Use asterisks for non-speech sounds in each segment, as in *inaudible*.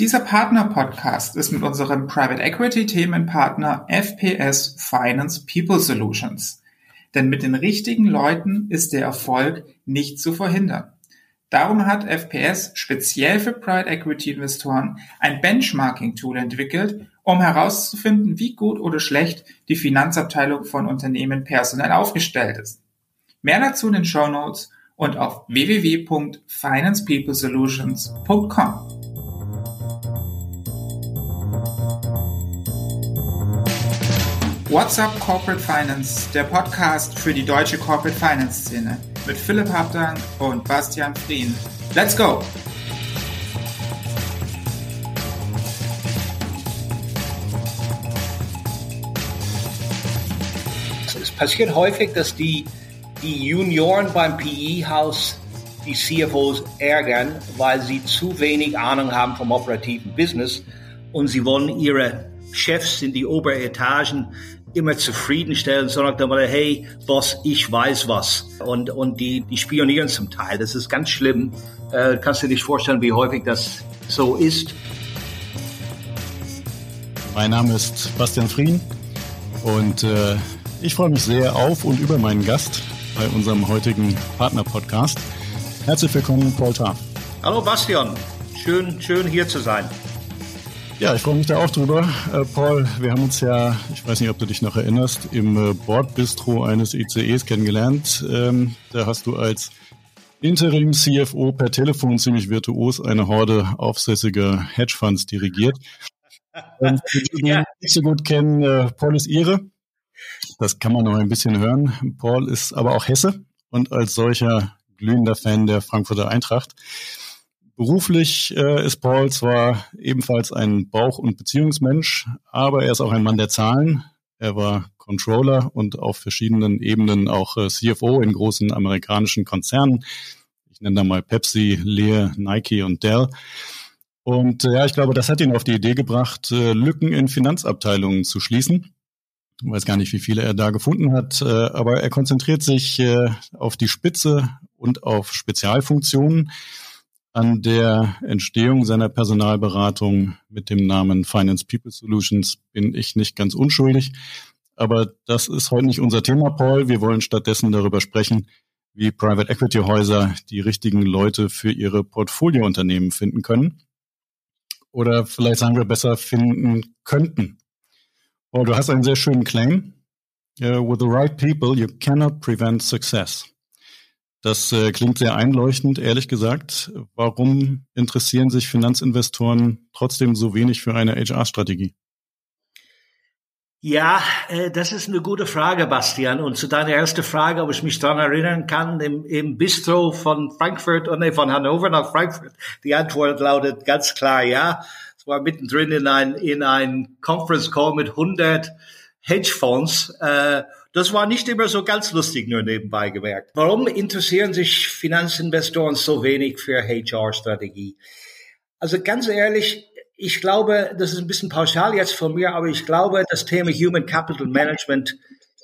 Dieser Partner-Podcast ist mit unserem Private Equity Themenpartner FPS Finance People Solutions. Denn mit den richtigen Leuten ist der Erfolg nicht zu verhindern. Darum hat FPS speziell für Private Equity Investoren ein Benchmarking-Tool entwickelt, um herauszufinden, wie gut oder schlecht die Finanzabteilung von Unternehmen personell aufgestellt ist. Mehr dazu in den Show Notes und auf www.financepeoplesolutions.com. What's Up Corporate Finance, der Podcast für die deutsche Corporate Finance Szene mit Philipp Habdank und Bastian Frien. Let's go! Es passiert häufig, dass die, die Junioren beim PE-Haus die CFOs ärgern, weil sie zu wenig Ahnung haben vom operativen Business und sie wollen ihre Chefs in die Oberetagen immer zufriedenstellen, sondern mal, hey, Boss, ich weiß was. Und, und die, die spionieren zum Teil. Das ist ganz schlimm. Äh, kannst du dir vorstellen, wie häufig das so ist? Mein Name ist Bastian Frien und äh, ich freue mich sehr auf und über meinen Gast bei unserem heutigen Partner-Podcast. Herzlich willkommen, Paul Taff. Hallo Bastian, schön, schön hier zu sein. Ja, ich freue mich da auch drüber. Äh, Paul, wir haben uns ja, ich weiß nicht, ob du dich noch erinnerst, im äh, Bordbistro eines ICEs kennengelernt. Ähm, da hast du als Interim-CFO per Telefon ziemlich virtuos eine Horde aufsässiger Hedgefonds dirigiert. Und die, die ja. nicht so gut kennen, äh, Paul ist Ihre. Das kann man noch ein bisschen hören. Paul ist aber auch Hesse und als solcher glühender Fan der Frankfurter Eintracht. Beruflich äh, ist Paul zwar ebenfalls ein Bauch- und Beziehungsmensch, aber er ist auch ein Mann der Zahlen. Er war Controller und auf verschiedenen Ebenen auch äh, CFO in großen amerikanischen Konzernen. Ich nenne da mal Pepsi, Lear, Nike und Dell. Und äh, ja, ich glaube, das hat ihn auf die Idee gebracht, äh, Lücken in Finanzabteilungen zu schließen. Ich weiß gar nicht, wie viele er da gefunden hat, äh, aber er konzentriert sich äh, auf die Spitze und auf Spezialfunktionen an der Entstehung seiner Personalberatung mit dem Namen Finance People Solutions bin ich nicht ganz unschuldig. Aber das ist heute nicht unser Thema, Paul. Wir wollen stattdessen darüber sprechen, wie Private Equity Häuser die richtigen Leute für ihre Portfoliounternehmen finden können. Oder vielleicht sagen wir besser finden könnten. Paul, du hast einen sehr schönen Claim. Uh, with the right people, you cannot prevent success. Das äh, klingt sehr einleuchtend, ehrlich gesagt. Warum interessieren sich Finanzinvestoren trotzdem so wenig für eine HR-Strategie? Ja, äh, das ist eine gute Frage, Bastian. Und zu deiner ersten Frage, ob ich mich daran erinnern kann, im, im Bistro von Frankfurt, oh nee, von Hannover nach Frankfurt, die Antwort lautet ganz klar ja. Es war mittendrin in ein, in ein Conference Call mit 100 Hedgefonds. Äh, das war nicht immer so ganz lustig, nur nebenbei gemerkt. Warum interessieren sich Finanzinvestoren so wenig für HR-Strategie? Also ganz ehrlich, ich glaube, das ist ein bisschen pauschal jetzt von mir, aber ich glaube, das Thema Human Capital Management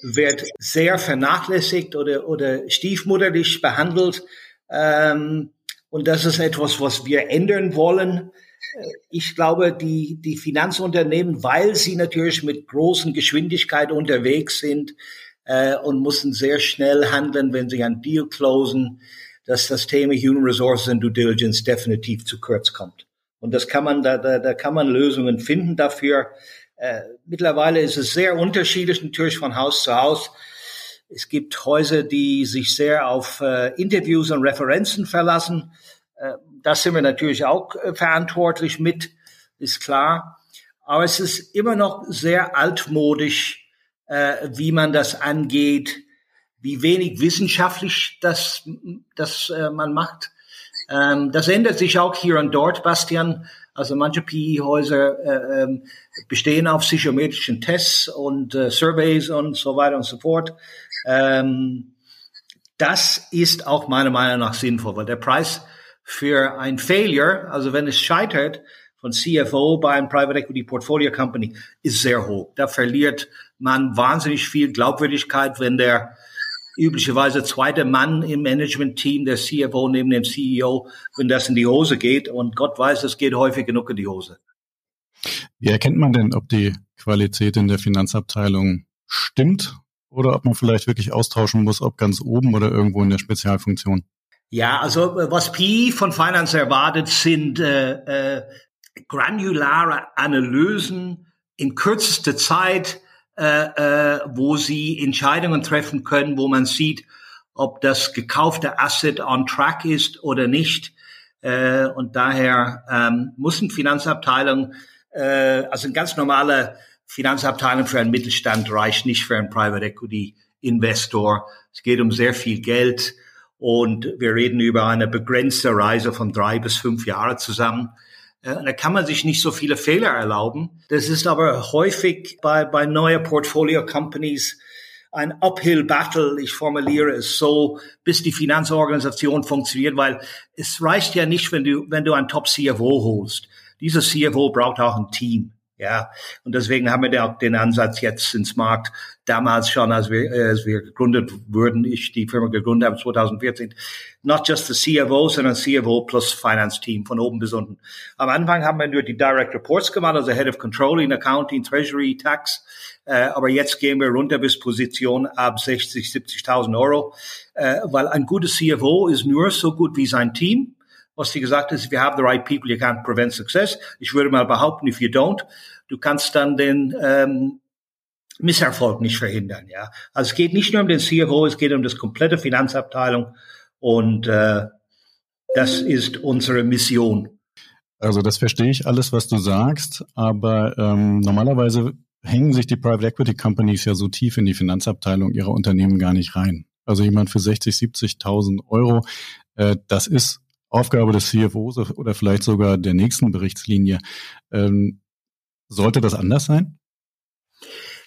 wird sehr vernachlässigt oder, oder stiefmutterlich behandelt. Ähm, und das ist etwas, was wir ändern wollen ich glaube, die, die Finanzunternehmen, weil sie natürlich mit großen Geschwindigkeit unterwegs sind äh, und müssen sehr schnell handeln, wenn sie ein Deal closen, dass das Thema Human Resources and Due Diligence definitiv zu kurz kommt. Und das kann man, da, da, da kann man Lösungen finden dafür. Äh, mittlerweile ist es sehr unterschiedlich natürlich von Haus zu Haus. Es gibt Häuser, die sich sehr auf äh, Interviews und Referenzen verlassen. Das sind wir natürlich auch äh, verantwortlich mit, ist klar. Aber es ist immer noch sehr altmodisch, äh, wie man das angeht, wie wenig wissenschaftlich das, das äh, man macht. Ähm, das ändert sich auch hier und dort, Bastian. Also manche PE-Häuser äh, ähm, bestehen auf psychometrischen Tests und äh, Surveys und so weiter und so fort. Ähm, das ist auch meiner Meinung nach sinnvoll, weil der Preis für ein Failure, also wenn es scheitert, von CFO bei einem Private Equity Portfolio Company ist sehr hoch. Da verliert man wahnsinnig viel Glaubwürdigkeit, wenn der üblicherweise zweiter Mann im Management-Team, der CFO neben dem CEO, wenn das in die Hose geht. Und Gott weiß, es geht häufig genug in die Hose. Wie erkennt man denn, ob die Qualität in der Finanzabteilung stimmt oder ob man vielleicht wirklich austauschen muss, ob ganz oben oder irgendwo in der Spezialfunktion? Ja, also äh, was PI von Finance erwartet, sind äh, äh, granulare Analysen in kürzester Zeit, äh, äh, wo sie Entscheidungen treffen können, wo man sieht, ob das gekaufte Asset on track ist oder nicht. Äh, und daher ähm, muss eine Finanzabteilung, äh, also ein ganz normale Finanzabteilung für einen Mittelstand reicht nicht für einen Private Equity Investor. Es geht um sehr viel Geld und wir reden über eine begrenzte Reise von drei bis fünf Jahre zusammen. Äh, da kann man sich nicht so viele Fehler erlauben. Das ist aber häufig bei, bei neuen Portfolio Companies ein Uphill Battle. Ich formuliere es so, bis die Finanzorganisation funktioniert, weil es reicht ja nicht, wenn du, wenn du einen Top CFO holst. Dieser CFO braucht auch ein Team. Ja, und deswegen haben wir auch den Ansatz jetzt ins Markt. Damals schon, als wir, äh, als wir gegründet wurden, ich die Firma gegründet habe 2014, not just the CFO, sondern CFO plus Finance Team von oben bis unten. Am Anfang haben wir nur die Direct Reports gemacht, also Head of Controlling, Accounting, Treasury, Tax. Äh, aber jetzt gehen wir runter bis Position ab 60, 70.000 Euro, äh, weil ein gutes CFO ist nur so gut wie sein Team was sie gesagt hat, if you have the right people, you can't prevent success. Ich würde mal behaupten, if you don't, du kannst dann den ähm, Misserfolg nicht verhindern. Ja, also es geht nicht nur um den CFO, es geht um das komplette Finanzabteilung und äh, das ist unsere Mission. Also das verstehe ich alles, was du sagst, aber ähm, normalerweise hängen sich die Private Equity Companies ja so tief in die Finanzabteilung ihrer Unternehmen gar nicht rein. Also jemand für 60, 70.000 Euro, äh, das ist Aufgabe des CFOs oder vielleicht sogar der nächsten Berichtslinie. Ähm, sollte das anders sein?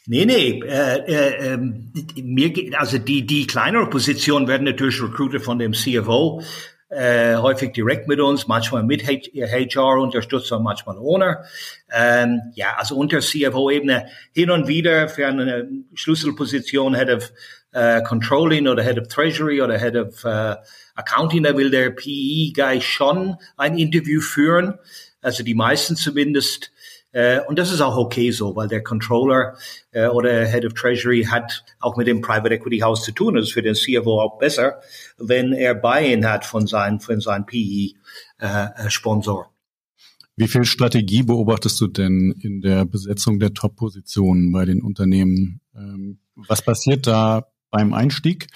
Nee, nee, äh, äh, ähm, mir geht, also die, die kleinere Positionen werden natürlich recruited von dem CFO, äh, häufig direkt mit uns, manchmal mit HR-Unterstützung, manchmal ohne. Ähm, ja, also unter CFO-Ebene hin und wieder für eine Schlüsselposition Head of äh, Controlling oder Head of Treasury oder Head of äh, Accounting, da will der PE-Guy schon ein Interview führen, also die meisten zumindest. Äh, und das ist auch okay so, weil der Controller äh, oder Head of Treasury hat auch mit dem Private Equity House zu tun. Das ist für den CFO auch besser, wenn er Buy-in hat von seinem von seinem PE-Sponsor. Äh, Wie viel Strategie beobachtest du denn in der Besetzung der Top-Positionen bei den Unternehmen? Ähm, was passiert da beim Einstieg?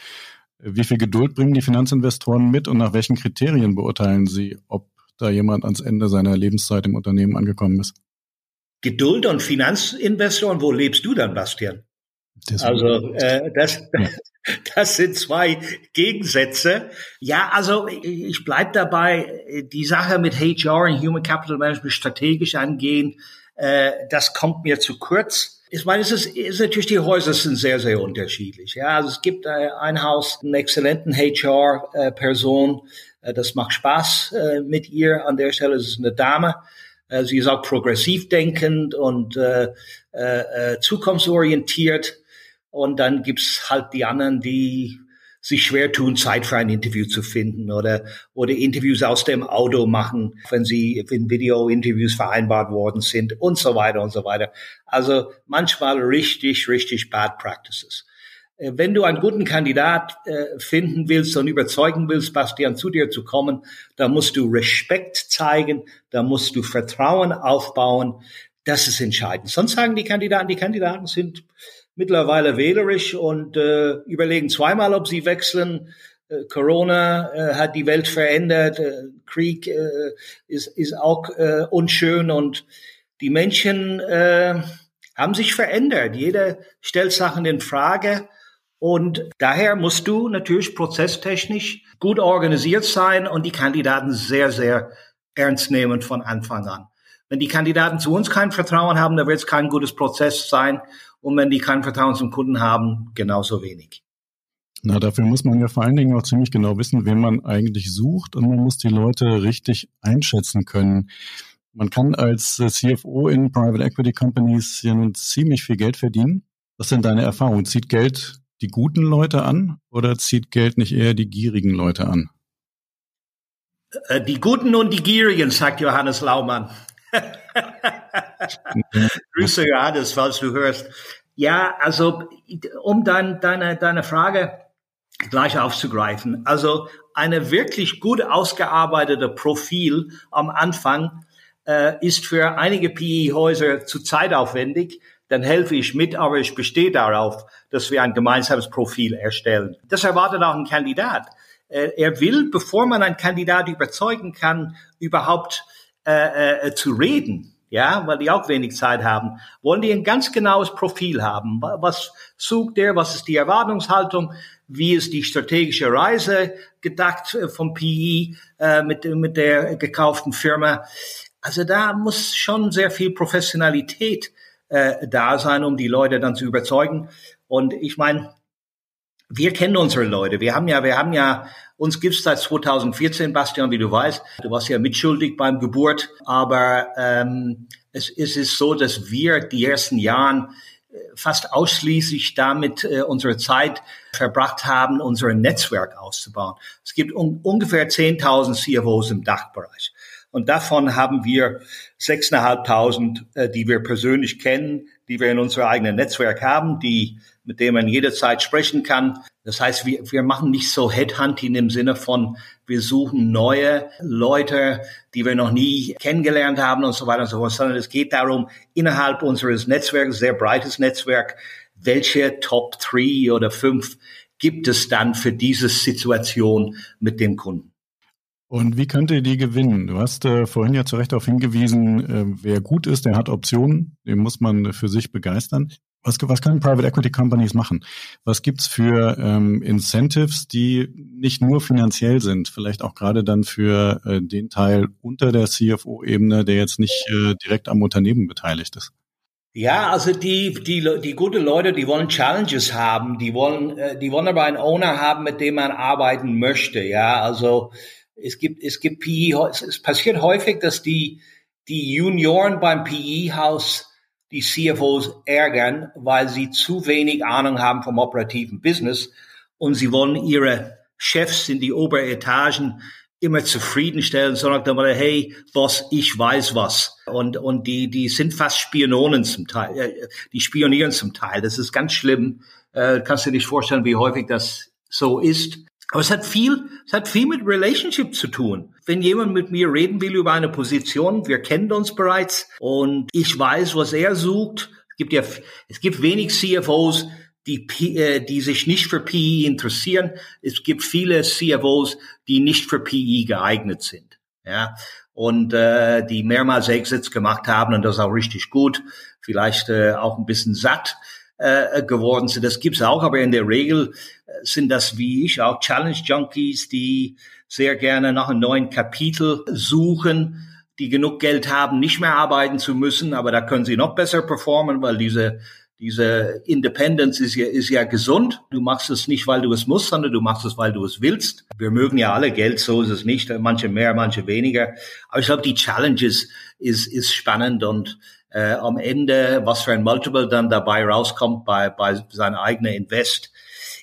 Wie viel Geduld bringen die Finanzinvestoren mit und nach welchen Kriterien beurteilen sie, ob da jemand ans Ende seiner Lebenszeit im Unternehmen angekommen ist? Geduld und Finanzinvestoren, wo lebst du dann, Bastian? Das also äh, das, ja. *laughs* das sind zwei Gegensätze. Ja, also ich bleib dabei, die Sache mit HR und Human Capital Management strategisch angehen, äh, das kommt mir zu kurz. Ich meine, es ist, ist natürlich, die Häuser sind sehr, sehr unterschiedlich. Ja, also es gibt äh, ein Haus, einen exzellenten HR-Person. Äh, das macht Spaß äh, mit ihr. An der Stelle ist es eine Dame. Äh, sie ist auch progressiv denkend und äh, äh, zukunftsorientiert. Und dann gibt's halt die anderen, die sich schwer tun, Zeit für ein Interview zu finden oder, oder Interviews aus dem Auto machen, wenn sie, wenn Video-Interviews vereinbart worden sind und so weiter und so weiter. Also manchmal richtig, richtig bad practices. Äh, wenn du einen guten Kandidat äh, finden willst und überzeugen willst, Bastian, zu dir zu kommen, da musst du Respekt zeigen, da musst du Vertrauen aufbauen. Das ist entscheidend. Sonst sagen die Kandidaten, die Kandidaten sind mittlerweile wählerisch und äh, überlegen zweimal, ob sie wechseln. Äh, Corona äh, hat die Welt verändert, äh, Krieg äh, ist, ist auch äh, unschön und die Menschen äh, haben sich verändert. Jeder stellt Sachen in Frage. Und daher musst du natürlich prozesstechnisch gut organisiert sein und die Kandidaten sehr, sehr ernst nehmen von Anfang an. Wenn die Kandidaten zu uns kein Vertrauen haben, dann wird es kein gutes Prozess sein und wenn die kein Vertrauen zum Kunden haben, genauso wenig. Na, dafür muss man ja vor allen Dingen auch ziemlich genau wissen, wen man eigentlich sucht und man muss die Leute richtig einschätzen können. Man kann als CFO in Private Equity Companies ja nun ziemlich viel Geld verdienen. Was sind deine Erfahrungen? Zieht Geld die guten Leute an oder zieht Geld nicht eher die gierigen Leute an? Äh, die Guten und die Gierigen, sagt Johannes Laumann. *laughs* Grüße Johannes, falls du hörst. Ja, also um dein, deine, deine Frage gleich aufzugreifen. Also eine wirklich gut ausgearbeitete Profil am Anfang äh, ist für einige PE-Häuser zu zeitaufwendig. Dann helfe ich mit, aber ich bestehe darauf, dass wir ein gemeinsames Profil erstellen. Das erwartet auch ein Kandidat. Äh, er will, bevor man einen Kandidat überzeugen kann, überhaupt äh, äh, zu reden, ja, weil die auch wenig Zeit haben, wollen die ein ganz genaues Profil haben. Was sucht der? Was ist die Erwartungshaltung? Wie ist die strategische Reise gedacht äh, vom PE äh, mit, mit der gekauften Firma? Also da muss schon sehr viel Professionalität äh, da sein, um die Leute dann zu überzeugen. Und ich meine, wir kennen unsere Leute. Wir haben ja, wir haben ja, uns gibt's seit 2014, Bastian, wie du weißt. Du warst ja mitschuldig beim Geburt, aber ähm, es, es ist so, dass wir die ersten Jahren äh, fast ausschließlich damit äh, unsere Zeit verbracht haben, unser Netzwerk auszubauen. Es gibt un ungefähr 10.000 CFOs im Dachbereich. Und davon haben wir 6.500, äh, die wir persönlich kennen, die wir in unserem eigenen Netzwerk haben, die mit dem man jederzeit sprechen kann. Das heißt, wir, wir machen nicht so Headhunting im Sinne von, wir suchen neue Leute, die wir noch nie kennengelernt haben und so weiter und so fort, sondern es geht darum, innerhalb unseres Netzwerks, sehr breites Netzwerk, welche Top 3 oder 5 gibt es dann für diese Situation mit dem Kunden? Und wie könnt ihr die gewinnen? Du hast äh, vorhin ja zu Recht darauf hingewiesen, äh, wer gut ist, der hat Optionen, den muss man für sich begeistern. Was, was können Private Equity Companies machen? Was gibt's für ähm, Incentives, die nicht nur finanziell sind, vielleicht auch gerade dann für äh, den Teil unter der CFO-Ebene, der jetzt nicht äh, direkt am Unternehmen beteiligt ist? Ja, also die, die, die gute Leute, die wollen Challenges haben, die wollen, äh, die wollen aber einen Owner haben, mit dem man arbeiten möchte. Ja, also es gibt, es gibt PE, es passiert häufig, dass die, die Junioren beim PE-Haus die CFOs ärgern, weil sie zu wenig Ahnung haben vom operativen Business und sie wollen ihre Chefs in die Oberetagen immer zufriedenstellen, sondern mal, hey, Boss, ich weiß was. Und, und die, die sind fast Spiononen zum Teil, äh, die spionieren zum Teil. Das ist ganz schlimm. Äh, kannst du dir nicht vorstellen, wie häufig das so ist. Aber es hat viel, es hat viel mit Relationship zu tun. Wenn jemand mit mir reden will über eine Position, wir kennen uns bereits und ich weiß, was er sucht. Es gibt ja, es gibt wenig CFOs, die, äh, die sich nicht für PE interessieren. Es gibt viele CFOs, die nicht für PE geeignet sind. Ja, und äh, die mehrmals Exits gemacht haben und das auch richtig gut, vielleicht äh, auch ein bisschen satt äh, geworden sind. Das gibt's auch, aber in der Regel äh, sind das wie ich auch Challenge Junkies, die sehr gerne nach einem neuen Kapitel suchen, die genug Geld haben, nicht mehr arbeiten zu müssen, aber da können sie noch besser performen, weil diese diese Independence ist ja, ist ja gesund. Du machst es nicht, weil du es musst, sondern du machst es, weil du es willst. Wir mögen ja alle Geld, so ist es nicht. Manche mehr, manche weniger. Aber ich glaube, die Challenges ist, ist spannend und äh, am Ende, was für ein Multiple dann dabei rauskommt bei, bei seinem eigenen Invest,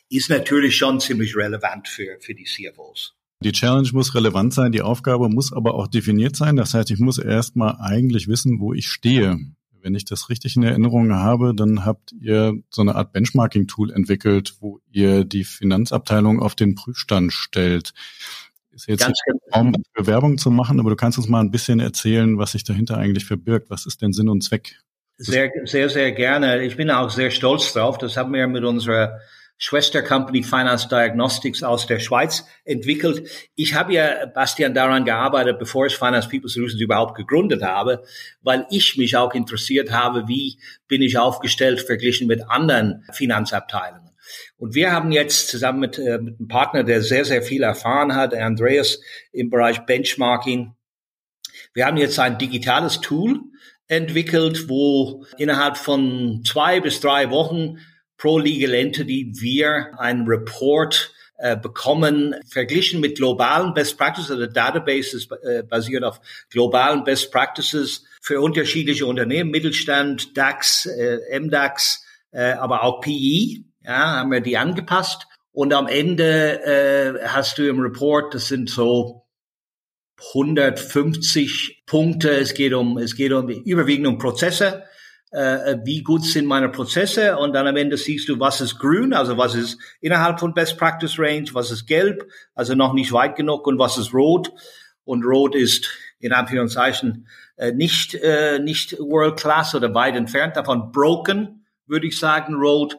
ist natürlich schon ziemlich relevant für, für die CFOs. Die Challenge muss relevant sein, die Aufgabe muss aber auch definiert sein. Das heißt, ich muss erstmal eigentlich wissen, wo ich stehe. Wenn ich das richtig in Erinnerung habe, dann habt ihr so eine Art Benchmarking-Tool entwickelt, wo ihr die Finanzabteilung auf den Prüfstand stellt. Ist jetzt Ganz nicht Raum für Werbung zu machen, aber du kannst uns mal ein bisschen erzählen, was sich dahinter eigentlich verbirgt. Was ist denn Sinn und Zweck? Sehr, sehr, sehr gerne. Ich bin auch sehr stolz drauf. Das haben wir mit unserer Schwestercompany Finance Diagnostics aus der Schweiz entwickelt. Ich habe ja, Bastian, daran gearbeitet, bevor ich Finance People Solutions überhaupt gegründet habe, weil ich mich auch interessiert habe, wie bin ich aufgestellt verglichen mit anderen Finanzabteilungen. Und wir haben jetzt zusammen mit, äh, mit einem Partner, der sehr, sehr viel erfahren hat, Andreas, im Bereich Benchmarking, wir haben jetzt ein digitales Tool entwickelt, wo innerhalb von zwei bis drei Wochen pro Legal Entity wir einen Report äh, bekommen, verglichen mit globalen Best Practices. Der Database ist äh, basiert auf globalen Best Practices für unterschiedliche Unternehmen, Mittelstand, DAX, äh, MDAX, äh, aber auch PE Ja, haben wir die angepasst. Und am Ende äh, hast du im Report, das sind so 150 Punkte. Es geht um, es geht um überwiegend um Prozesse. Äh, wie gut sind meine Prozesse? Und dann am Ende siehst du, was ist grün, also was ist innerhalb von Best Practice Range, was ist gelb, also noch nicht weit genug und was ist rot. Und rot ist in Anführungszeichen äh, nicht, äh, nicht World Class oder weit entfernt davon broken, würde ich sagen, rot.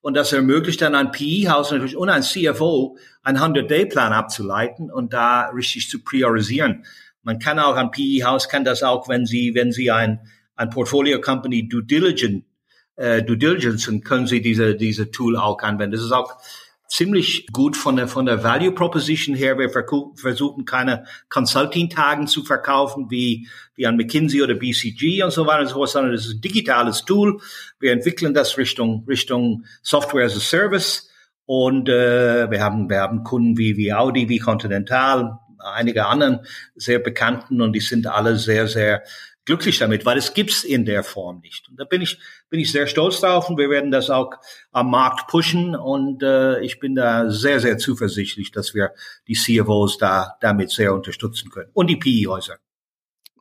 Und das ermöglicht dann ein PE-Haus natürlich und ein CFO, einen 100-Day-Plan abzuleiten und da richtig zu priorisieren. Man kann auch ein PE-Haus kann das auch, wenn Sie, wenn Sie ein, ein Portfolio Company Due Diligence, äh, Due Diligence, können Sie diese, diese Tool auch anwenden. Das ist auch ziemlich gut von der, von der Value Proposition her. Wir versuchen keine Consulting-Tagen zu verkaufen wie, wie an McKinsey oder BCG und so weiter und so fort, sondern das ist ein digitales Tool. Wir entwickeln das Richtung, Richtung Software as a Service. Und äh, wir haben wir haben Kunden wie wie Audi, wie Continental, einige anderen sehr bekannten und die sind alle sehr sehr glücklich damit, weil es gibt's in der Form nicht. Und da bin ich, bin ich sehr stolz drauf und wir werden das auch am Markt pushen und äh, ich bin da sehr, sehr zuversichtlich, dass wir die CFOs da damit sehr unterstützen können und die PE-Häuser.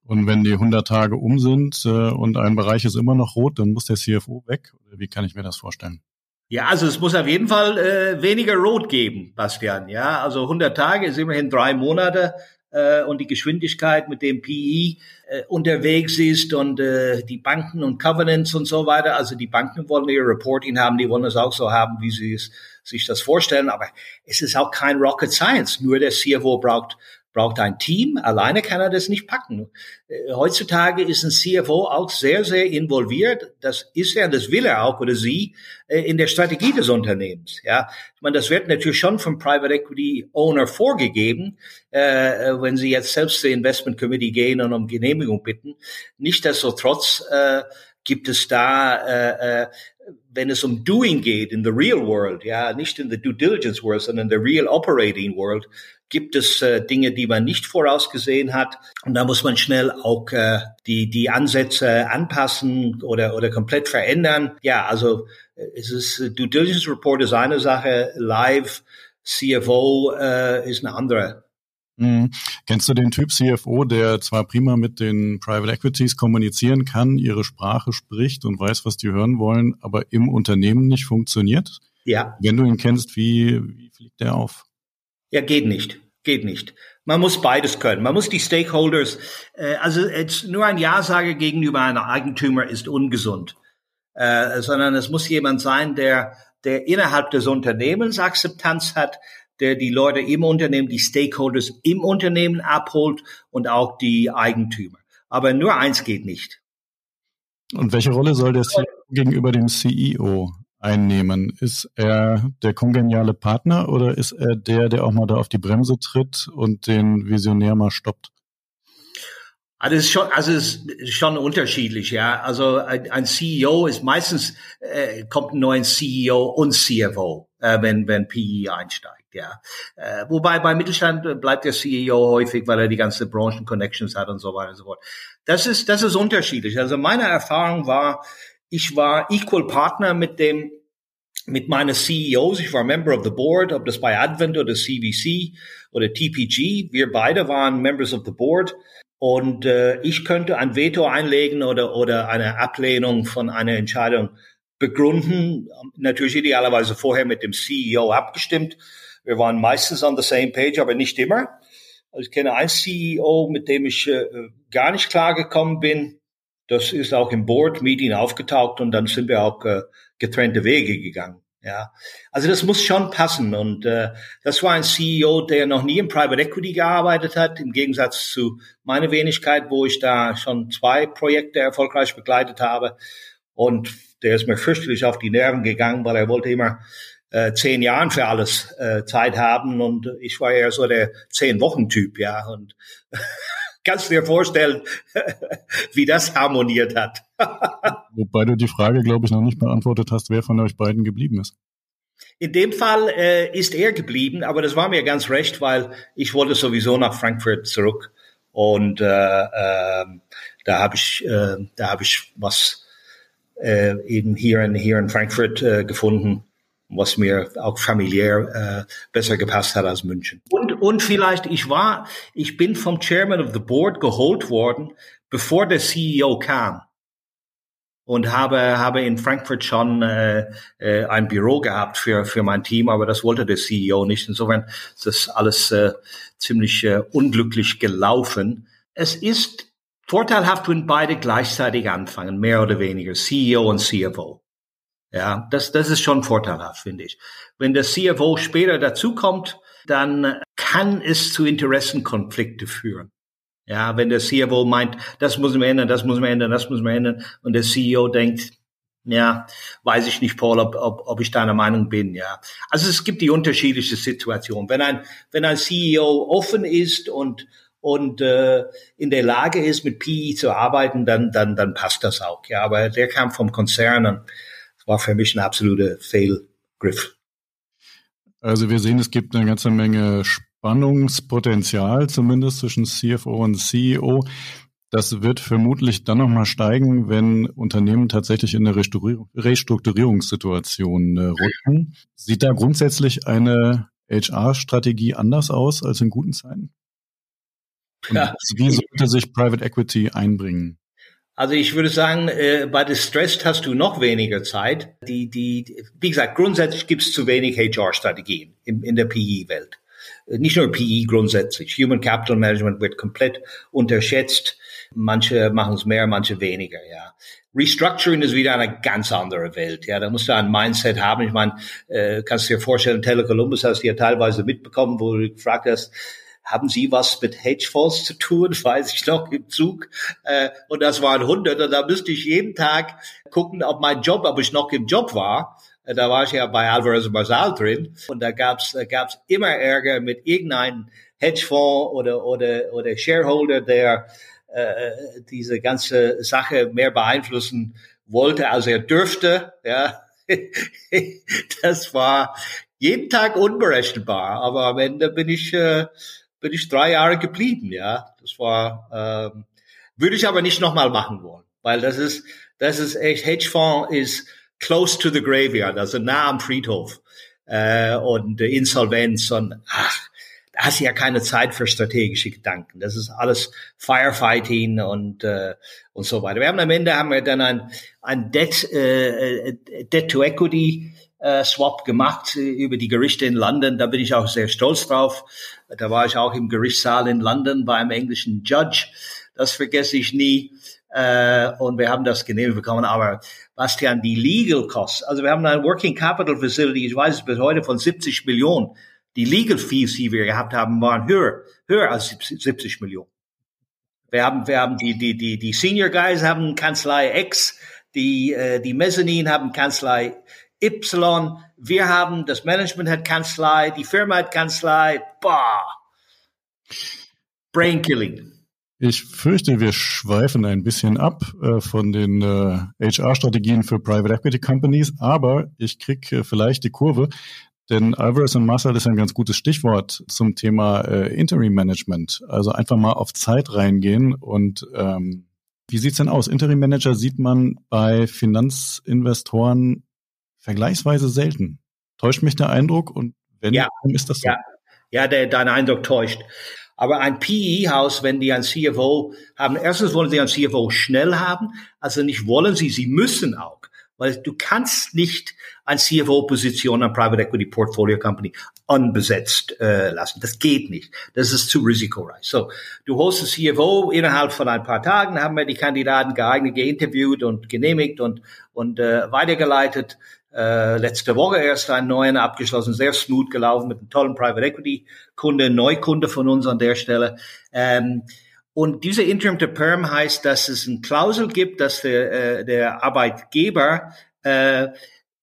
Und wenn die 100 Tage um sind äh, und ein Bereich ist immer noch rot, dann muss der CFO weg? Wie kann ich mir das vorstellen? Ja, also es muss auf jeden Fall äh, weniger Rot geben, Bastian. Ja, also 100 Tage ist immerhin drei Monate äh, und die Geschwindigkeit, mit dem PE äh, unterwegs ist und äh, die Banken und Covenants und so weiter. Also die Banken wollen ihr Reporting haben, die wollen es auch so haben, wie sie es, sich das vorstellen. Aber es ist auch kein Rocket Science. Nur der CFO braucht braucht ein Team. Alleine kann er das nicht packen. Äh, heutzutage ist ein CFO auch sehr, sehr involviert. Das ist er, das will er auch oder sie äh, in der Strategie des Unternehmens. Ja, ich meine, das wird natürlich schon vom Private Equity Owner vorgegeben, äh, wenn sie jetzt selbst zur Investment Committee gehen und um Genehmigung bitten. Nichtsdestotrotz äh, gibt es da äh, äh, wenn es um Doing geht in the real world, ja, nicht in the due diligence world, sondern in the real operating world, gibt es äh, Dinge, die man nicht vorausgesehen hat. Und da muss man schnell auch äh, die, die Ansätze anpassen oder, oder komplett verändern. Ja, also äh, es ist, äh, Due Diligence Report ist eine Sache, Live CFO äh, ist eine andere. Mhm. Kennst du den Typ CFO, der zwar prima mit den Private Equities kommunizieren kann, ihre Sprache spricht und weiß, was die hören wollen, aber im Unternehmen nicht funktioniert? Ja. Wenn du ihn kennst, wie, wie fliegt der auf? Ja, geht nicht. Geht nicht. Man muss beides können. Man muss die Stakeholders, äh, also jetzt nur ein Ja-Sage gegenüber einem Eigentümer ist ungesund, äh, sondern es muss jemand sein, der, der innerhalb des Unternehmens Akzeptanz hat, der die Leute im Unternehmen, die Stakeholders im Unternehmen abholt und auch die Eigentümer. Aber nur eins geht nicht. Und welche Rolle soll der CEO gegenüber dem CEO einnehmen? Ist er der kongeniale Partner oder ist er der, der auch mal da auf die Bremse tritt und den Visionär mal stoppt? Also es ist schon, also ist schon unterschiedlich, ja. Also ein, ein CEO ist meistens äh, kommt ein neuer CEO und CFO, äh, wenn wenn PE einsteigt, ja. Äh, wobei bei Mittelstand bleibt der CEO häufig, weil er die ganze Branchen Connections hat und so weiter und so fort. Das ist das ist unterschiedlich. Also meine Erfahrung war, ich war Equal Partner mit dem mit meinen CEOs, ich war Member of the Board, ob das bei Advent oder CVC oder TPG, wir beide waren Members of the Board und äh, ich könnte ein Veto einlegen oder, oder eine Ablehnung von einer Entscheidung begründen, natürlich idealerweise vorher mit dem CEO abgestimmt. Wir waren meistens on the same page, aber nicht immer. Also ich kenne einen CEO, mit dem ich äh, gar nicht klar gekommen bin. Das ist auch im Board-Meeting aufgetaucht und dann sind wir auch äh, getrennte Wege gegangen. Ja, also das muss schon passen und äh, das war ein CEO, der noch nie im Private Equity gearbeitet hat, im Gegensatz zu meiner Wenigkeit, wo ich da schon zwei Projekte erfolgreich begleitet habe und der ist mir fürchterlich auf die Nerven gegangen, weil er wollte immer äh, zehn Jahren für alles äh, Zeit haben und ich war eher so der zehn Wochen Typ, ja und kannst dir vorstellen, *laughs* wie das harmoniert hat. *laughs* Wobei du die Frage, glaube ich, noch nicht beantwortet hast, wer von euch beiden geblieben ist. In dem Fall äh, ist er geblieben, aber das war mir ganz recht, weil ich wollte sowieso nach Frankfurt zurück und äh, äh, da habe ich, äh, da habe ich was äh, eben hier in hier in Frankfurt äh, gefunden was mir auch familiär äh, besser gepasst hat als München. Und, und vielleicht, ich war, ich bin vom Chairman of the Board geholt worden, bevor der CEO kam und habe habe in Frankfurt schon äh, äh, ein Büro gehabt für für mein Team, aber das wollte der CEO nicht. Insofern ist das alles äh, ziemlich äh, unglücklich gelaufen. Es ist vorteilhaft, wenn beide gleichzeitig anfangen, mehr oder weniger, CEO und CFO. Ja, das das ist schon vorteilhaft, finde ich. Wenn der CFO später dazukommt, dann kann es zu Interessenkonflikte führen. Ja, wenn der CFO meint, das muss man ändern, das muss man ändern, das muss man ändern, und der CEO denkt, ja, weiß ich nicht, Paul, ob, ob, ob ich deiner Meinung bin, ja. Also es gibt die unterschiedliche Situation. Wenn ein, wenn ein CEO offen ist und, und äh, in der Lage ist, mit PE zu arbeiten, dann, dann, dann passt das auch, ja. Aber der kam vom Konzern und war für mich ein absoluter Fehlgriff. Also wir sehen, es gibt eine ganze Menge Spannungspotenzial, zumindest zwischen CFO und CEO. Das wird vermutlich dann nochmal steigen, wenn Unternehmen tatsächlich in eine Restrukturierungssituation äh, rutschen. Sieht da grundsätzlich eine HR-Strategie anders aus als in guten Zeiten? *laughs* Ja. Wie sollte sich Private Equity einbringen? Also ich würde sagen, äh, bei Distressed hast du noch weniger Zeit. Die, die, wie gesagt, grundsätzlich gibt es zu wenig HR-Strategien in, in der PE-Welt nicht nur PE grundsätzlich. Human Capital Management wird komplett unterschätzt. Manche machen es mehr, manche weniger, ja. Restructuring ist wieder eine ganz andere Welt. Ja, da musst du ein Mindset haben. Ich meine, äh, kannst du dir vorstellen, Telecolumbus hast du ja teilweise mitbekommen, wo du gefragt hast, haben Sie was mit Hedgefonds zu tun? *laughs* Weiß ich noch im Zug. Äh, und das waren hunderte. Da müsste ich jeden Tag gucken, ob mein Job, ob ich noch im Job war. Da war ich ja bei Alvarez Basal drin und da gab's gab's immer Ärger mit irgendeinem Hedgefonds oder oder oder Shareholder, der äh, diese ganze Sache mehr beeinflussen wollte, als er dürfte. Ja, *laughs* das war jeden Tag unberechenbar. Aber am Ende bin ich äh, bin ich drei Jahre geblieben. Ja, das war ähm, würde ich aber nicht nochmal machen wollen, weil das ist das ist echt Hedgefonds ist close to the graveyard, also nah am Friedhof äh, und äh, Insolvenz und ach, da hast du ja keine Zeit für strategische Gedanken. Das ist alles Firefighting und äh, und so weiter. Wir haben am Ende haben wir dann ein ein Debt äh, äh Debt to Equity äh, Swap gemacht über die Gerichte in London. Da bin ich auch sehr stolz drauf. Da war ich auch im Gerichtssaal in London bei einem englischen Judge. Das vergesse ich nie. Äh, und wir haben das genehmigt bekommen. Aber Bastian, die Legal Costs, also wir haben eine Working Capital Facility, ich weiß es bis heute von 70 Millionen. Die Legal Fees, die wir gehabt haben, waren höher, höher als 70 Millionen. Wir haben, wir haben die, die, die, die Senior Guys haben Kanzlei X, die, äh, die Mezzanine haben Kanzlei Y, wir haben, das Management hat Kanzlei, die Firma hat Kanzlei, bah. Brain Killing. Ich fürchte, wir schweifen ein bisschen ab äh, von den äh, HR-Strategien für Private Equity Companies, aber ich krieg äh, vielleicht die Kurve, denn Alvarez und Marcel ist ein ganz gutes Stichwort zum Thema äh, Interim Management. Also einfach mal auf Zeit reingehen und ähm, wie sieht's denn aus? Interim Manager sieht man bei Finanzinvestoren vergleichsweise selten. Täuscht mich der Eindruck und wenn, ja, warum ist das so? Ja, ja der, dein Eindruck täuscht. Aber ein PE-Haus, wenn die ein CFO haben, erstens wollen sie ein CFO schnell haben, also nicht wollen sie, sie müssen auch. Weil du kannst nicht ein CFO-Position an Private Equity Portfolio Company unbesetzt äh, lassen. Das geht nicht. Das ist zu risikoreich. So, du holst ein CFO innerhalb von ein paar Tagen, haben wir die Kandidaten geeignet, geinterviewt und genehmigt und, und äh, weitergeleitet äh, letzte Woche erst einen neuen abgeschlossen, sehr smooth gelaufen mit einem tollen Private Equity Kunde, Neukunde von uns an der Stelle. Ähm, und diese Interim to Perm heißt, dass es eine Klausel gibt, dass der, äh, der Arbeitgeber äh,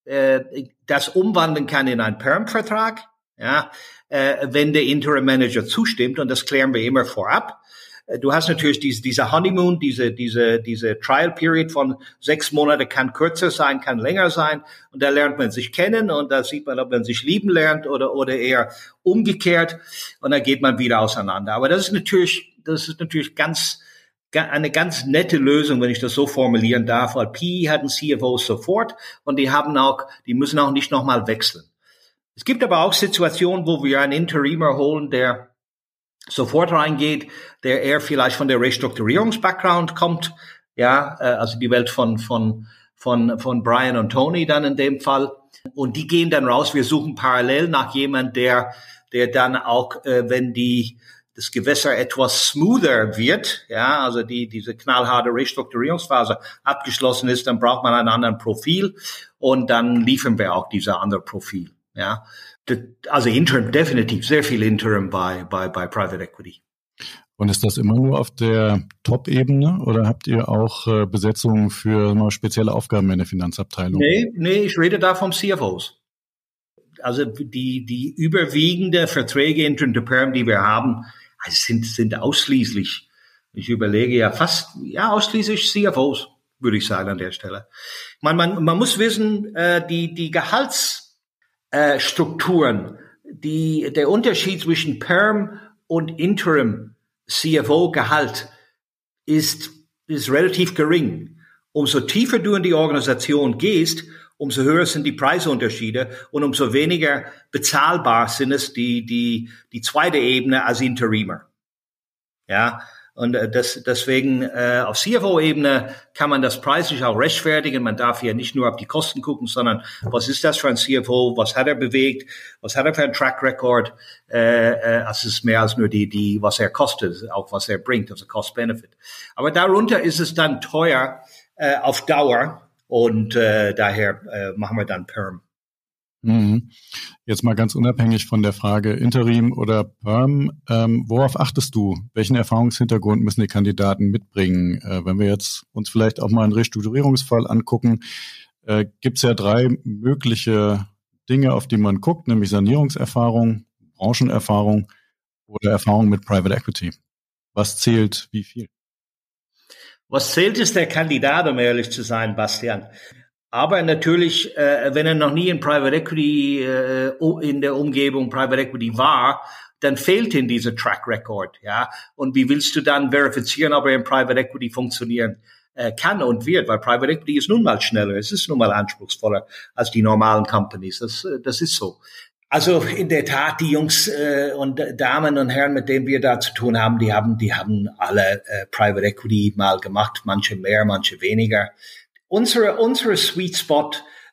äh, das umwandeln kann in einen Perm-Vertrag, ja, wenn der Interim Manager zustimmt. Und das klären wir immer vorab. Du hast natürlich diese, diese Honeymoon, diese, diese, diese Trial Period von sechs Monate kann kürzer sein, kann länger sein. Und da lernt man sich kennen und da sieht man, ob man sich lieben lernt oder, oder eher umgekehrt. Und dann geht man wieder auseinander. Aber das ist natürlich, das ist natürlich ganz, eine ganz nette Lösung, wenn ich das so formulieren darf, weil PE hat einen CFO sofort und die haben auch, die müssen auch nicht nochmal wechseln. Es gibt aber auch Situationen, wo wir einen Interimer holen, der sofort reingeht, der eher vielleicht von der Restrukturierungs-Background kommt, ja, äh, also die Welt von, von, von, von Brian und Tony dann in dem Fall. Und die gehen dann raus. Wir suchen parallel nach jemand, der, der dann auch, äh, wenn die, das Gewässer etwas smoother wird, ja, also die, diese knallharte Restrukturierungsphase abgeschlossen ist, dann braucht man ein anderes Profil und dann liefern wir auch diese andere Profil, ja. Also Interim, definitiv sehr viel Interim bei, bei, bei Private Equity. Und ist das immer nur auf der Top-Ebene oder habt ihr auch äh, Besetzungen für mal spezielle Aufgaben in der Finanzabteilung? Nee, nee, ich rede da vom CFOs. Also die, die überwiegende Verträge in the Perm, die wir haben, also sind, sind ausschließlich, ich überlege ja fast, ja, ausschließlich CFOs, würde ich sagen an der Stelle. Man, man, man muss wissen, äh, die, die Gehaltsstrukturen, äh, die, der Unterschied zwischen Perm und Interim CFO-Gehalt ist, ist relativ gering. Umso tiefer du in die Organisation gehst, umso höher sind die Preisunterschiede und umso weniger bezahlbar sind es die, die, die zweite Ebene als Interimer. Ja, und äh, das, deswegen äh, auf CFO-Ebene kann man das preislich auch rechtfertigen. Man darf ja nicht nur auf die Kosten gucken, sondern was ist das für ein CFO? Was hat er bewegt? Was hat er für ein Track Record? Äh, äh, es ist mehr als nur die, die, was er kostet, auch was er bringt, also Cost-Benefit. Aber darunter ist es dann teuer äh, auf Dauer und äh, daher äh, machen wir dann Perm. Mhm. Jetzt mal ganz unabhängig von der Frage Interim oder Perm, ähm, worauf achtest du? Welchen Erfahrungshintergrund müssen die Kandidaten mitbringen? Äh, wenn wir jetzt uns vielleicht auch mal einen Restrukturierungsfall angucken, äh, gibt es ja drei mögliche Dinge, auf die man guckt, nämlich Sanierungserfahrung, Branchenerfahrung oder Erfahrung mit Private Equity. Was zählt wie viel? Was zählt ist der Kandidat, um ehrlich zu sein, Bastian. Aber natürlich, äh, wenn er noch nie in Private Equity, äh, in der Umgebung Private Equity war, dann fehlt ihm dieser Track Record, ja. Und wie willst du dann verifizieren, ob er in Private Equity funktionieren äh, kann und wird? Weil Private Equity ist nun mal schneller, es ist nun mal anspruchsvoller als die normalen Companies. Das, äh, das ist so. Also in der Tat, die Jungs äh, und Damen und Herren, mit denen wir da zu tun haben, die haben, die haben alle äh, Private Equity mal gemacht, manche mehr, manche weniger. Unsere, unsere Sweet Spot,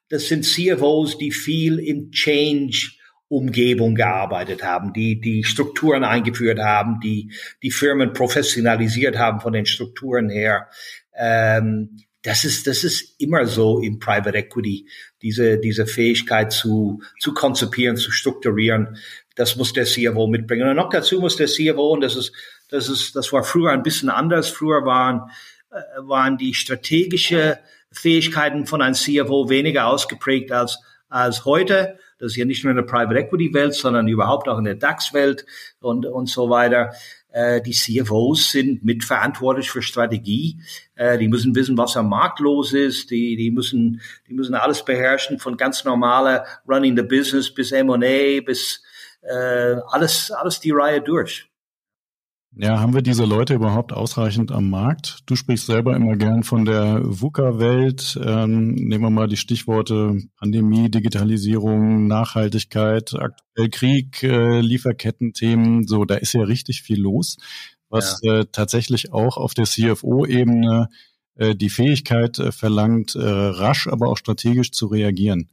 das sind CFOs, die viel im Change Umgebung gearbeitet haben, die die Strukturen eingeführt haben, die die Firmen professionalisiert haben von den Strukturen her. Ähm, das ist, das ist immer so im Private Equity, diese, diese Fähigkeit zu, zu konzipieren, zu strukturieren. Das muss der CFO mitbringen. Und noch dazu muss der CFO, und das ist, das ist, das war früher ein bisschen anders. Früher waren, äh, waren die strategische Fähigkeiten von einem CFO weniger ausgeprägt als, als heute. Das ist ja nicht nur in der Private Equity Welt, sondern überhaupt auch in der DAX Welt und, und so weiter. Äh, die CFOs sind mitverantwortlich für Strategie. Äh, die müssen wissen, was am Markt los ist. Die, die müssen, die müssen alles beherrschen, von ganz normaler Running the Business bis M&A bis äh, alles, alles die Reihe durch. Ja, haben wir diese Leute überhaupt ausreichend am Markt? Du sprichst selber immer gern von der VUCA-Welt. Ähm, nehmen wir mal die Stichworte Pandemie, Digitalisierung, Nachhaltigkeit, aktuell Krieg, äh, Lieferkettenthemen. So, da ist ja richtig viel los, was ja. äh, tatsächlich auch auf der CFO-Ebene äh, die Fähigkeit äh, verlangt, äh, rasch, aber auch strategisch zu reagieren.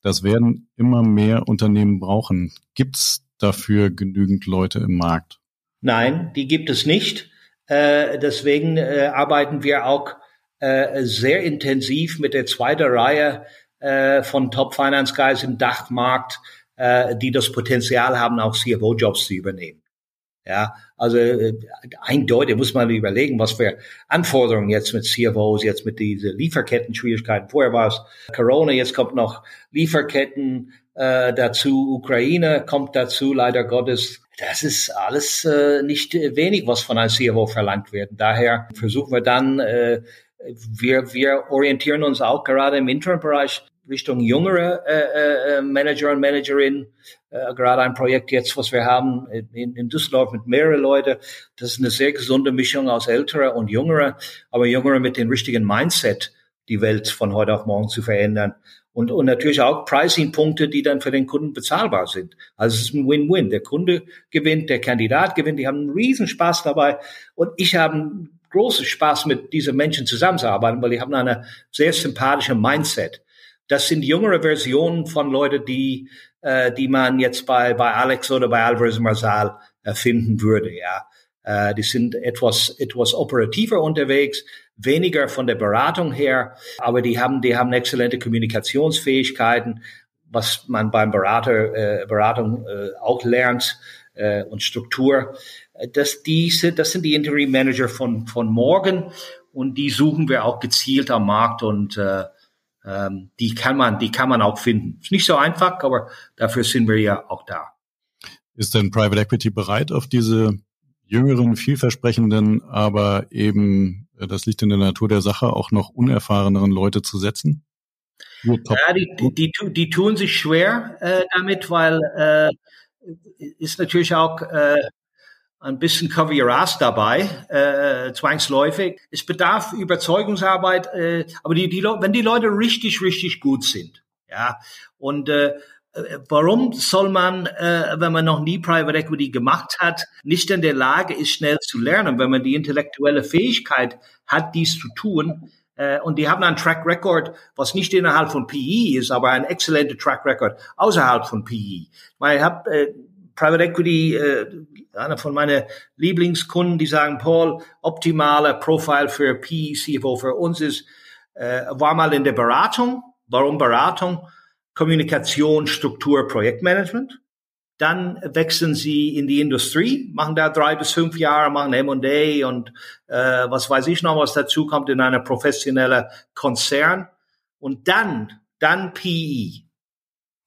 Das werden immer mehr Unternehmen brauchen. Gibt's dafür genügend Leute im Markt? Nein, die gibt es nicht. Äh, deswegen äh, arbeiten wir auch äh, sehr intensiv mit der zweiten Reihe äh, von Top Finance Guys im Dachmarkt, äh, die das Potenzial haben, auch CFO-Jobs zu übernehmen. Ja, also äh, eindeutig muss man überlegen, was für Anforderungen jetzt mit CFOs, jetzt mit diesen Lieferketten-Schwierigkeiten. Vorher war es Corona, jetzt kommt noch Lieferketten äh, dazu, Ukraine kommt dazu, leider Gottes das ist alles äh, nicht wenig, was von einem CFO verlangt wird. Daher versuchen wir dann, äh, wir, wir orientieren uns auch gerade im Interim-Bereich Richtung jüngere äh, äh, Manager und Managerinnen. Äh, gerade ein Projekt jetzt, was wir haben in, in Düsseldorf mit mehreren Leute. Das ist eine sehr gesunde Mischung aus älterer und jüngerer, aber jüngere mit dem richtigen Mindset, die Welt von heute auf morgen zu verändern. Und, und natürlich auch Pricing-Punkte, die dann für den Kunden bezahlbar sind. Also es ist ein Win-Win. Der Kunde gewinnt, der Kandidat gewinnt, die haben einen riesen Spaß dabei. Und ich habe einen großen Spaß, mit diesen Menschen zusammenzuarbeiten, weil die haben eine sehr sympathische Mindset. Das sind jüngere Versionen von Leuten, die, äh, die man jetzt bei, bei Alex oder bei Alvarez Marsal äh, finden würde, ja. Äh, die sind etwas, etwas operativer unterwegs, weniger von der Beratung her, aber die haben, die haben exzellente Kommunikationsfähigkeiten, was man beim Berater, äh, Beratung äh, auch lernt, äh, und Struktur. Das, diese, das sind die Interim Manager von, von morgen und die suchen wir auch gezielt am Markt und äh, ähm, die kann man, die kann man auch finden. Ist nicht so einfach, aber dafür sind wir ja auch da. Ist denn Private Equity bereit, auf diese jüngeren, vielversprechenden, aber eben, äh, das liegt in der Natur der Sache, auch noch unerfahreneren Leute zu setzen? Ja, die, die, die, tun sich schwer äh, damit, weil äh, ist natürlich auch äh, ein bisschen Kaviaras dabei, äh, zwangsläufig. Es bedarf Überzeugungsarbeit, äh, aber die, die, wenn die Leute richtig, richtig gut sind, ja, und äh, Warum soll man, äh, wenn man noch nie Private Equity gemacht hat, nicht in der Lage ist, schnell zu lernen, wenn man die intellektuelle Fähigkeit hat, dies zu tun? Äh, und die haben einen Track Record, was nicht innerhalb von PE ist, aber ein exzellenter Track Record außerhalb von PE. Meine, ich habe äh, Private Equity, äh, einer von meinen Lieblingskunden, die sagen, Paul, optimaler Profil für PE CFO für uns ist, äh, war mal in der Beratung. Warum Beratung? Kommunikation, Struktur, Projektmanagement. Dann wechseln sie in die Industrie, machen da drei bis fünf Jahre, machen M&A und äh, was weiß ich noch, was dazu kommt in einer professionellen Konzern. Und dann, dann PE.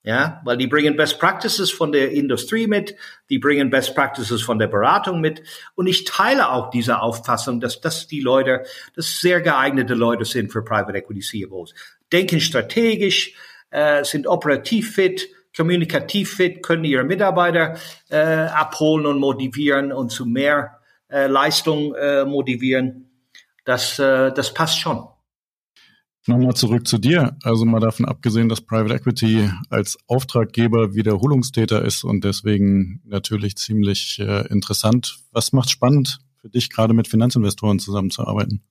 Ja, weil die bringen Best Practices von der Industrie mit, die bringen Best Practices von der Beratung mit. Und ich teile auch diese Auffassung, dass das die Leute, das sehr geeignete Leute sind für Private Equity CFOs. Denken strategisch, äh, sind operativ fit, kommunikativ fit, können ihre Mitarbeiter äh, abholen und motivieren und zu mehr äh, Leistung äh, motivieren. Das, äh, das passt schon. Nochmal zurück zu dir. Also mal davon abgesehen, dass Private Equity als Auftraggeber Wiederholungstäter ist und deswegen natürlich ziemlich äh, interessant. Was macht spannend für dich, gerade mit Finanzinvestoren zusammenzuarbeiten?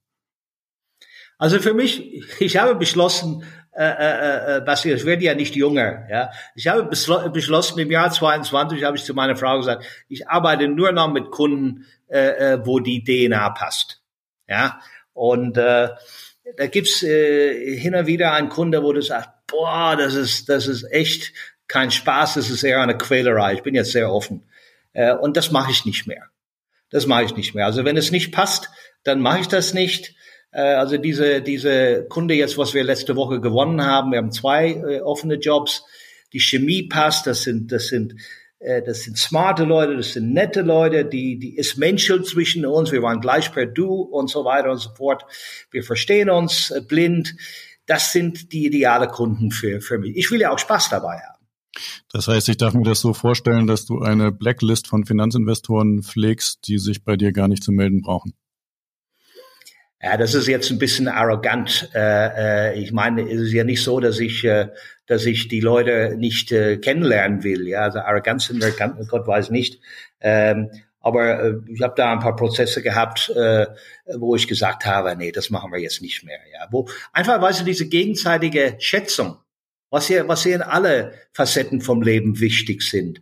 Also für mich, ich habe beschlossen, äh, äh, äh, Basti, ich werde ja nicht jünger. Ja, ich habe beschlossen im Jahr 22 habe ich zu meiner Frau gesagt, ich arbeite nur noch mit Kunden, äh, wo die DNA passt. Ja, und äh, da gibt's äh, hin und wieder einen Kunde, wo du sagst, boah, das ist, das ist echt kein Spaß, das ist eher eine Quälerei. Ich bin jetzt sehr offen. Äh, und das mache ich nicht mehr. Das mache ich nicht mehr. Also wenn es nicht passt, dann mache ich das nicht. Äh, also diese, diese Kunde jetzt, was wir letzte Woche gewonnen haben, wir haben zwei äh, offene Jobs. Die Chemie passt, das sind, das sind äh, das sind smarte Leute, das sind nette Leute, die, die ist menschelt zwischen uns, wir waren gleich per Du und so weiter und so fort. Wir verstehen uns äh, blind. Das sind die ideale Kunden für, für mich. Ich will ja auch Spaß dabei haben. Das heißt, ich darf mir das so vorstellen, dass du eine Blacklist von Finanzinvestoren pflegst, die sich bei dir gar nicht zu melden brauchen. Ja, das ist jetzt ein bisschen arrogant. Äh, äh, ich meine, es ist ja nicht so, dass ich, äh, dass ich die Leute nicht äh, kennenlernen will. Ja, also Arroganz sind wir, Gott weiß nicht. Ähm, aber äh, ich habe da ein paar Prozesse gehabt, äh, wo ich gesagt habe, nee, das machen wir jetzt nicht mehr. Ja, wo einfach, weißt du, diese gegenseitige Schätzung, was hier, was hier in alle Facetten vom Leben wichtig sind,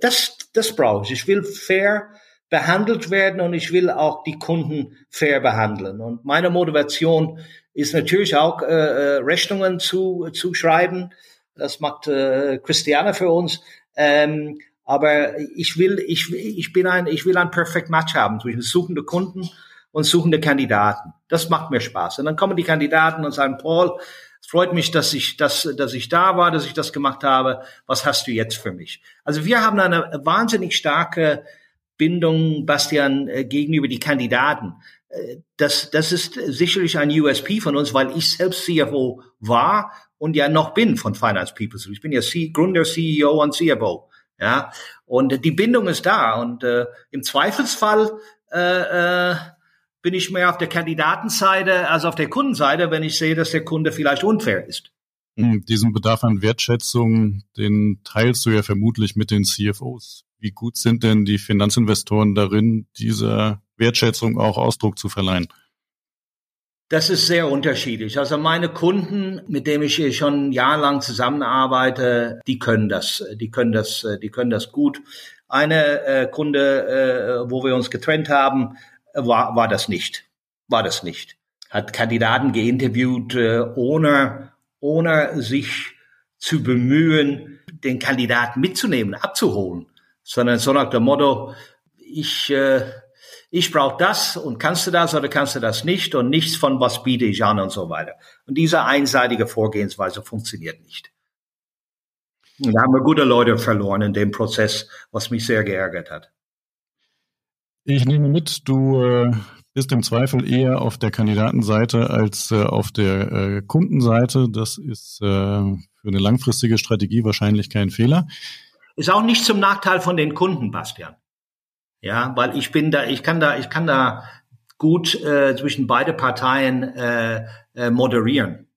das, das brauche ich. Ich will fair behandelt werden und ich will auch die Kunden fair behandeln. Und meine Motivation ist natürlich auch äh, äh, Rechnungen zu, zu schreiben. Das macht äh, Christiane für uns. Ähm, aber ich will, ich, ich bin ein, ich will ein Perfect Match haben zwischen suchende Kunden und suchende Kandidaten. Das macht mir Spaß. Und dann kommen die Kandidaten und sagen, Paul, es freut mich, dass ich, dass, dass ich da war, dass ich das gemacht habe. Was hast du jetzt für mich? Also wir haben eine wahnsinnig starke Bindung, Bastian, äh, gegenüber die Kandidaten. Äh, das, das ist sicherlich ein USP von uns, weil ich selbst CFO war und ja noch bin von Finance People. Ich bin ja C Gründer, CEO und CFO. Ja, und die Bindung ist da. Und äh, im Zweifelsfall äh, äh, bin ich mehr auf der Kandidatenseite als auf der Kundenseite, wenn ich sehe, dass der Kunde vielleicht unfair ist. Hm, diesen Bedarf an Wertschätzung, den teilst du ja vermutlich mit den CFOs. Wie gut sind denn die Finanzinvestoren darin, dieser Wertschätzung auch Ausdruck zu verleihen? Das ist sehr unterschiedlich. Also meine Kunden, mit denen ich schon jahrelang zusammenarbeite, die können das, die können das, die können das gut. Eine äh, Kunde, äh, wo wir uns getrennt haben, war, war das nicht. War das nicht. Hat Kandidaten geinterviewt, äh, ohne, ohne sich zu bemühen, den Kandidaten mitzunehmen, abzuholen, sondern so nach dem Motto, ich, äh, ich brauche das und kannst du das oder kannst du das nicht und nichts von was biete ich an und so weiter. Und diese einseitige Vorgehensweise funktioniert nicht. Und da haben wir gute Leute verloren in dem Prozess, was mich sehr geärgert hat. Ich nehme mit, du äh, bist im Zweifel eher auf der Kandidatenseite als äh, auf der äh, Kundenseite. Das ist äh, für eine langfristige Strategie wahrscheinlich kein Fehler. Ist auch nicht zum Nachteil von den Kunden, Bastian. Ja, weil ich bin da, ich kann da, ich kann da gut äh, zwischen beide Parteien äh, moderieren.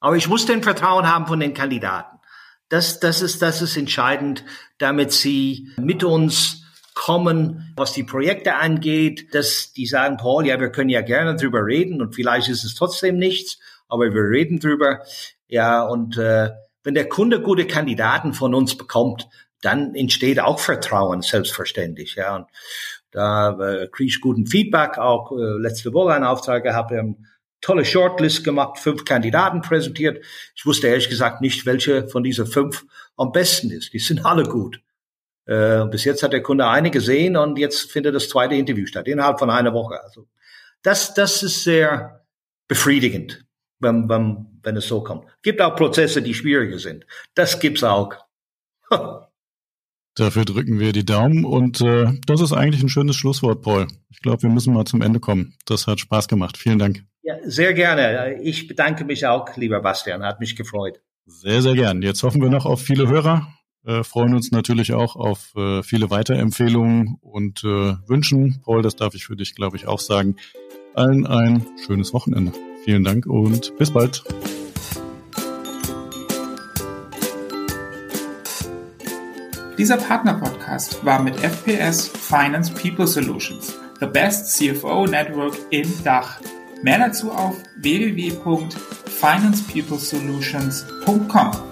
Aber ich muss den Vertrauen haben von den Kandidaten. Das, das ist, das ist entscheidend, damit sie mit uns kommen, was die Projekte angeht, dass die sagen, Paul, ja, wir können ja gerne drüber reden und vielleicht ist es trotzdem nichts, aber wir reden drüber. Ja, und äh, wenn der Kunde gute Kandidaten von uns bekommt, dann entsteht auch Vertrauen, selbstverständlich. Ja, und da äh, kriege ich guten Feedback. Auch äh, letzte Woche einen Auftrag gehabt, wir haben tolle Shortlist gemacht, fünf Kandidaten präsentiert. Ich wusste ehrlich gesagt nicht, welche von diesen fünf am besten ist. Die sind alle gut. Äh, bis jetzt hat der Kunde eine gesehen und jetzt findet das zweite Interview statt, innerhalb von einer Woche. Also das, das ist sehr befriedigend, wenn, wenn, wenn es so kommt. Gibt auch Prozesse, die schwieriger sind. Das gibt's auch. Dafür drücken wir die Daumen und äh, das ist eigentlich ein schönes Schlusswort, Paul. Ich glaube, wir müssen mal zum Ende kommen. Das hat Spaß gemacht. Vielen Dank. Ja, sehr gerne. Ich bedanke mich auch, lieber Bastian. Hat mich gefreut. Sehr, sehr gern. Jetzt hoffen wir noch auf viele Hörer äh, freuen uns natürlich auch auf äh, viele Weiterempfehlungen und äh, wünschen, Paul, das darf ich für dich, glaube ich, auch sagen, allen ein schönes Wochenende. Vielen Dank und bis bald. Dieser Partner-Podcast war mit FPS Finance People Solutions, the best CFO network in Dach. Mehr dazu auf www.financepeoplesolutions.com.